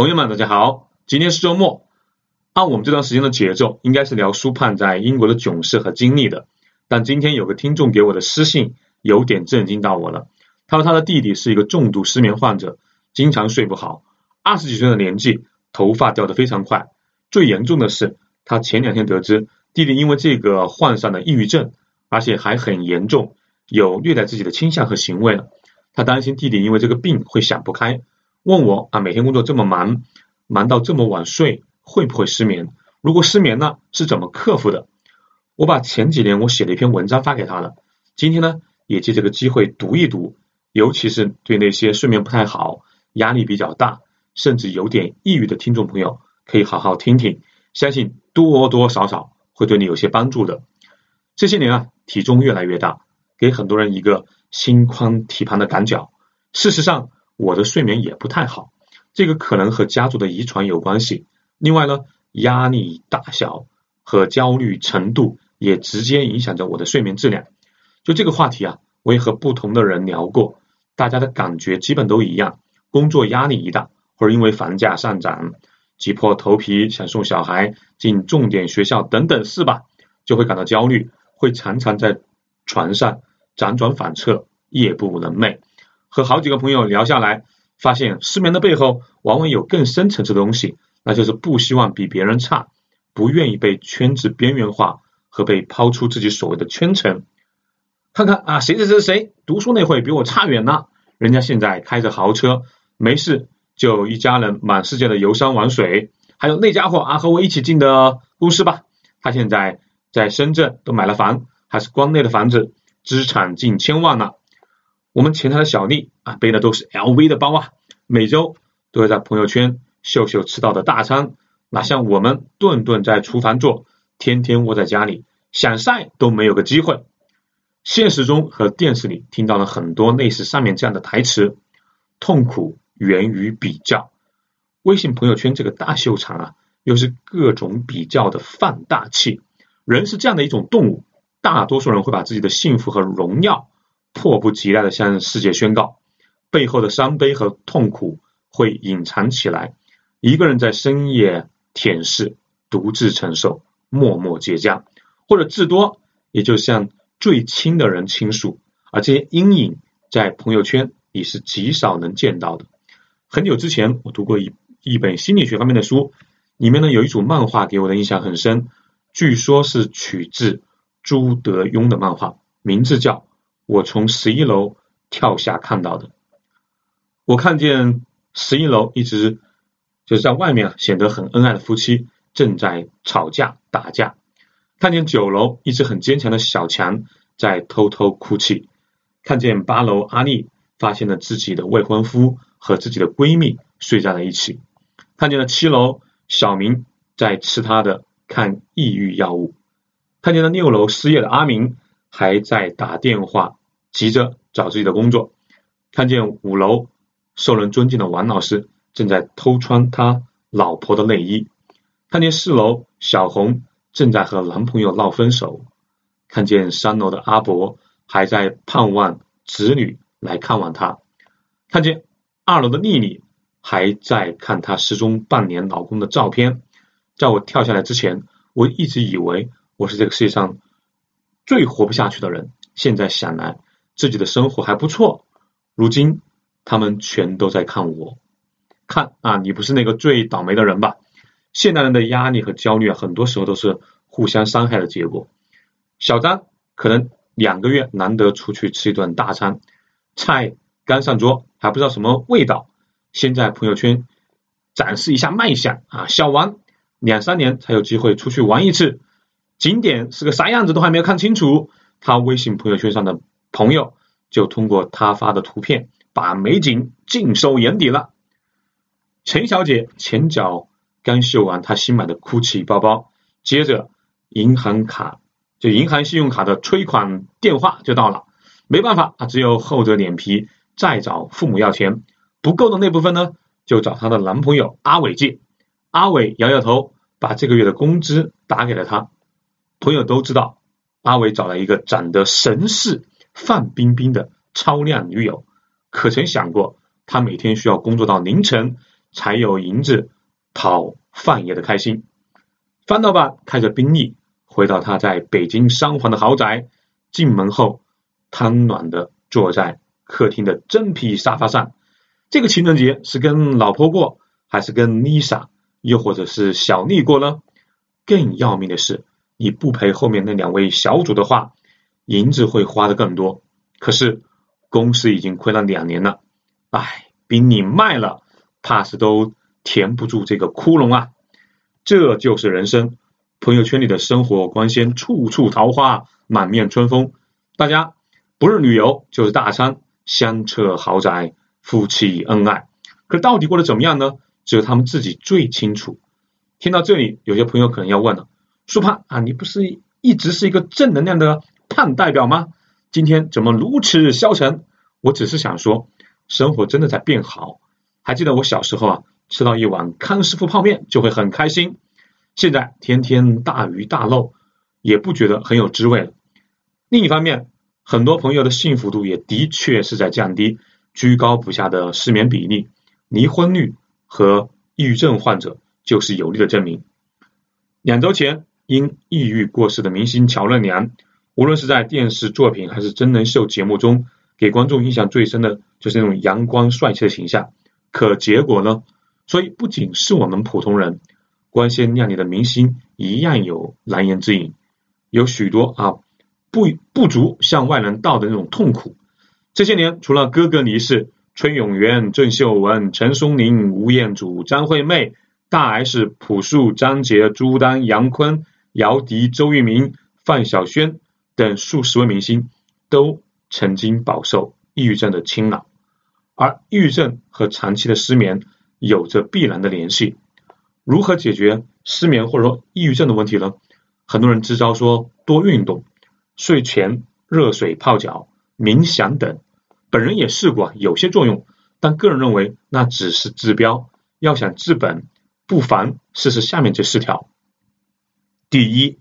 朋友们，大家好，今天是周末。按我们这段时间的节奏，应该是聊苏盼在英国的囧事和经历的。但今天有个听众给我的私信，有点震惊到我了。他说他的弟弟是一个重度失眠患者，经常睡不好，二十几岁的年纪，头发掉的非常快。最严重的是，他前两天得知弟弟因为这个患上了抑郁症，而且还很严重，有虐待自己的倾向和行为了。他担心弟弟因为这个病会想不开。问我啊，每天工作这么忙，忙到这么晚睡，会不会失眠？如果失眠了，是怎么克服的？我把前几年我写的一篇文章发给他了。今天呢，也借这个机会读一读，尤其是对那些睡眠不太好、压力比较大，甚至有点抑郁的听众朋友，可以好好听听，相信多多少少会对你有些帮助的。这些年啊，体重越来越大，给很多人一个心宽体胖的感觉。事实上，我的睡眠也不太好，这个可能和家族的遗传有关系。另外呢，压力大小和焦虑程度也直接影响着我的睡眠质量。就这个话题啊，我也和不同的人聊过，大家的感觉基本都一样。工作压力一大，或者因为房价上涨，挤破头皮想送小孩进重点学校等等事吧，就会感到焦虑，会常常在床上辗转反侧，夜不能寐。和好几个朋友聊下来，发现失眠的背后往往有更深层次的东西，那就是不希望比别人差，不愿意被圈子边缘化和被抛出自己所谓的圈层。看看啊，谁谁谁谁读书那会比我差远了，人家现在开着豪车，没事就一家人满世界的游山玩水。还有那家伙啊，和我一起进的公司吧，他现在在深圳都买了房，还是关内的房子，资产近千万呢。我们前台的小丽啊，背的都是 LV 的包啊，每周都会在朋友圈秀秀吃到的大餐，哪像我们顿顿在厨房做，天天窝在家里，想晒都没有个机会。现实中和电视里听到了很多类似上面这样的台词，痛苦源于比较。微信朋友圈这个大秀场啊，又是各种比较的放大器。人是这样的一种动物，大多数人会把自己的幸福和荣耀。迫不及待的向世界宣告，背后的伤悲和痛苦会隐藏起来。一个人在深夜舔舐，独自承受，默默结痂，或者至多也就向最亲的人倾诉。而这些阴影在朋友圈也是极少能见到的。很久之前，我读过一一本心理学方面的书，里面呢有一组漫画给我的印象很深，据说是取自朱德庸的漫画，名字叫。我从十一楼跳下看到的，我看见十一楼一直就是在外面显得很恩爱的夫妻正在吵架打架，看见九楼一直很坚强的小强在偷偷哭泣，看见八楼阿丽发现了自己的未婚夫和自己的闺蜜睡在了一起，看见了七楼小明在吃他的抗抑郁药物，看见了六楼失业的阿明还在打电话。急着找自己的工作，看见五楼受人尊敬的王老师正在偷穿他老婆的内衣，看见四楼小红正在和男朋友闹分手，看见三楼的阿伯还在盼望子女来看望他，看见二楼的丽丽还在看她失踪半年老公的照片。在我跳下来之前，我一直以为我是这个世界上最活不下去的人，现在想来。自己的生活还不错，如今他们全都在看我，看啊，你不是那个最倒霉的人吧？现代人的压力和焦虑啊，很多时候都是互相伤害的结果。小张可能两个月难得出去吃一顿大餐，菜刚上桌还不知道什么味道，先在朋友圈展示一下卖相啊。小王两三年才有机会出去玩一次，景点是个啥样子都还没有看清楚，他微信朋友圈上的。朋友就通过他发的图片把美景尽收眼底了。陈小姐前脚刚秀完她新买的 GUCCI 包包，接着银行卡就银行信用卡的催款电话就到了，没办法她，只有厚着脸皮再找父母要钱，不够的那部分呢，就找她的男朋友阿伟借。阿伟摇摇头，把这个月的工资打给了他。朋友都知道，阿伟找了一个长得神似。范冰冰的超靓女友，可曾想过，她每天需要工作到凌晨，才有银子讨饭爷的开心。范老板开着宾利回到他在北京三环的豪宅，进门后瘫软的坐在客厅的真皮沙发上。这个情人节是跟老婆过，还是跟 Lisa，又或者是小丽过呢？更要命的是，你不陪后面那两位小主的话，银子会花的更多。可是公司已经亏了两年了，唉，比你卖了，怕是都填不住这个窟窿啊！这就是人生，朋友圈里的生活光鲜，处处桃花，满面春风。大家不是旅游就是大餐，香车豪宅。夫妻恩爱，可到底过得怎么样呢？只有他们自己最清楚。听到这里，有些朋友可能要问了：苏胖啊，你不是一直是一个正能量的胖代表吗？今天怎么如此消沉？我只是想说，生活真的在变好。还记得我小时候啊，吃到一碗康师傅泡面就会很开心，现在天天大鱼大肉也不觉得很有滋味了。另一方面，很多朋友的幸福度也的确是在降低。居高不下的失眠比例、离婚率和抑郁症患者就是有力的证明。两周前因抑郁过世的明星乔任梁，无论是在电视作品还是真人秀节目中，给观众印象最深的就是那种阳光帅气的形象。可结果呢？所以不仅是我们普通人，光鲜亮丽的明星一样有难言之隐，有许多啊不不足向外人道的那种痛苦。这些年，除了哥哥离世，崔永元、郑秀文、陈松伶、吴彦祖、张惠妹、大 S、朴树、张杰、朱丹、杨坤、姚笛、周渝民、范晓萱等数十位明星，都曾经饱受抑郁症的侵扰。而抑郁症和长期的失眠有着必然的联系。如何解决失眠或者说抑郁症的问题呢？很多人支招说多运动，睡前热水泡脚。冥想等，本人也试过，有些作用，但个人认为那只是治标，要想治本，不妨试试下面这四条。第一，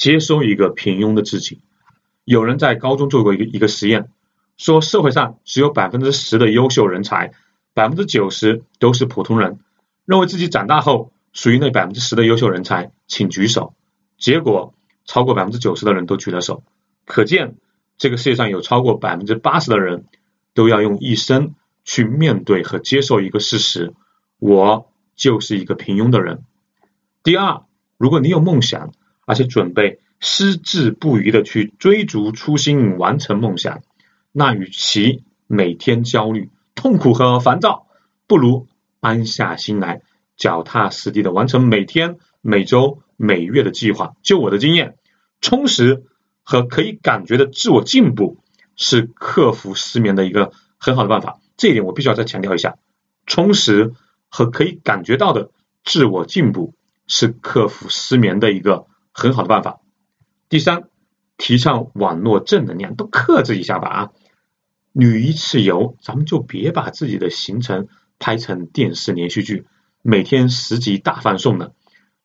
接收一个平庸的自己。有人在高中做过一个一个实验，说社会上只有百分之十的优秀人才，百分之九十都是普通人。认为自己长大后属于那百分之十的优秀人才，请举手。结果超过百分之九十的人都举了手，可见。这个世界上有超过百分之八十的人都要用一生去面对和接受一个事实：我就是一个平庸的人。第二，如果你有梦想，而且准备矢志不渝的去追逐初心，完成梦想，那与其每天焦虑、痛苦和烦躁，不如安下心来，脚踏实地的完成每天、每周、每月的计划。就我的经验，充实。和可以感觉的自我进步是克服失眠的一个很好的办法，这一点我必须要再强调一下。充实和可以感觉到的自我进步是克服失眠的一个很好的办法。第三，提倡网络正能量，都克制一下吧啊！旅一次游，咱们就别把自己的行程拍成电视连续剧，每天十集大放送了。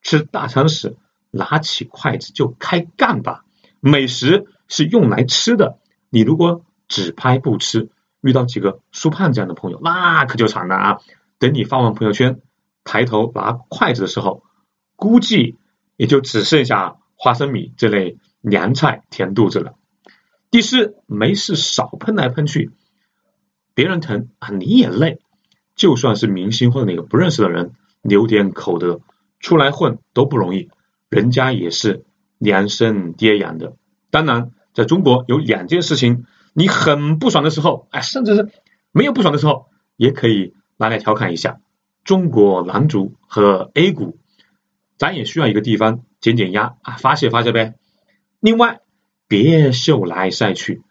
吃大餐时，拿起筷子就开干吧。美食是用来吃的，你如果只拍不吃，遇到几个苏胖这样的朋友，那可就惨了啊！等你发完朋友圈，抬头拿筷子的时候，估计也就只剩下花生米这类凉菜填肚子了。第四，没事少喷来喷去，别人疼啊你也累。就算是明星或者哪个不认识的人，留点口德，出来混都不容易，人家也是。量身跌养的，当然，在中国有两件事情，你很不爽的时候，哎，甚至是没有不爽的时候，也可以拿来调侃一下中国男足和 A 股，咱也需要一个地方减减压啊，发泄发泄呗。另外，别秀来晒去，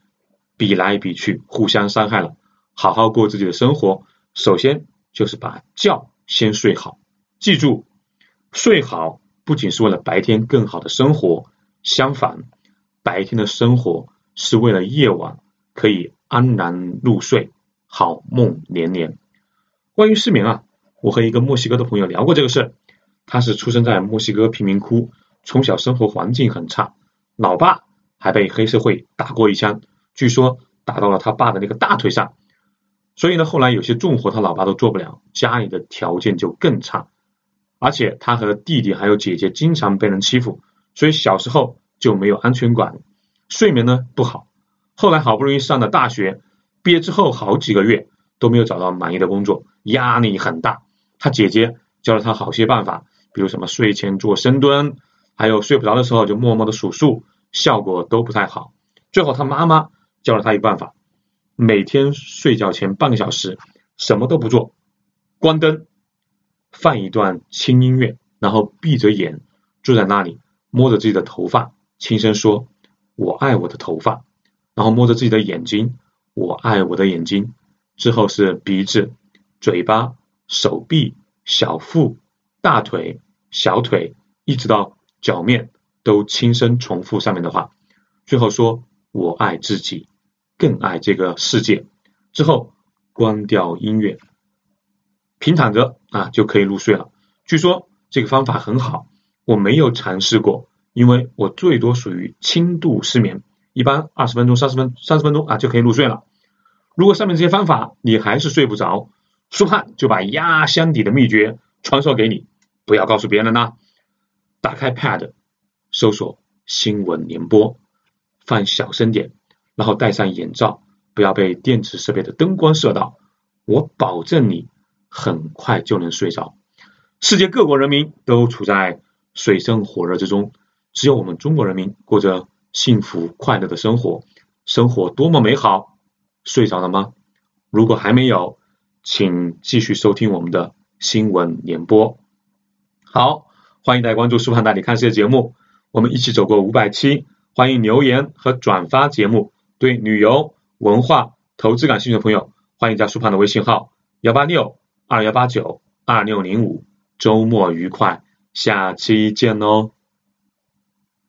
比来比去，互相伤害了，好好过自己的生活。首先就是把觉先睡好，记住，睡好。不仅是为了白天更好的生活，相反，白天的生活是为了夜晚可以安然入睡，好梦连连。关于失眠啊，我和一个墨西哥的朋友聊过这个事儿。他是出生在墨西哥贫民窟，从小生活环境很差，老爸还被黑社会打过一枪，据说打到了他爸的那个大腿上。所以呢，后来有些重活他老爸都做不了，家里的条件就更差，而且他和弟弟还有姐姐经常被人欺负，所以小时候就没有安全感，睡眠呢不好。后来好不容易上了大学，毕业之后好几个月都没有找到满意的工作，压力很大。他姐姐教了他好些办法，比如什么睡前做深蹲，还有睡不着的时候就默默的数数，效果都不太好。最后他妈妈教了他一个办法，每天睡觉前半个小时什么都不做，关灯，放一段轻音乐，然后闭着眼坐在那里，摸着自己的头发，轻声说：“我爱我的头发。”然后摸着自己的眼睛，我爱我的眼睛。之后是鼻子、嘴巴、手臂、小腹、大腿、小腿，一直到脚面，都轻声重复上面的话。最后说我爱自己，更爱这个世界。之后关掉音乐，平躺着啊就可以入睡了。据说这个方法很好，我没有尝试过，因为我最多属于轻度失眠。一般二十分钟、三十分、三十分钟啊就可以入睡了。如果上面这些方法你还是睡不着，苏汉就把压箱底的秘诀传授给你，不要告诉别人呐。打开 Pad，搜索新闻联播，放小声点，然后戴上眼罩，不要被电子设备的灯光射到。我保证你很快就能睡着。世界各国人民都处在水深火热之中，只有我们中国人民过着。幸福快乐的生活，生活多么美好！睡着了吗？如果还没有，请继续收听我们的新闻联播。好，欢迎大家关注苏胖带你看世界节目，我们一起走过五百期。欢迎留言和转发节目。对旅游、文化、投资感兴趣的朋友，欢迎加苏胖的微信号：幺八六二幺八九二六零五。周末愉快，下期见哦！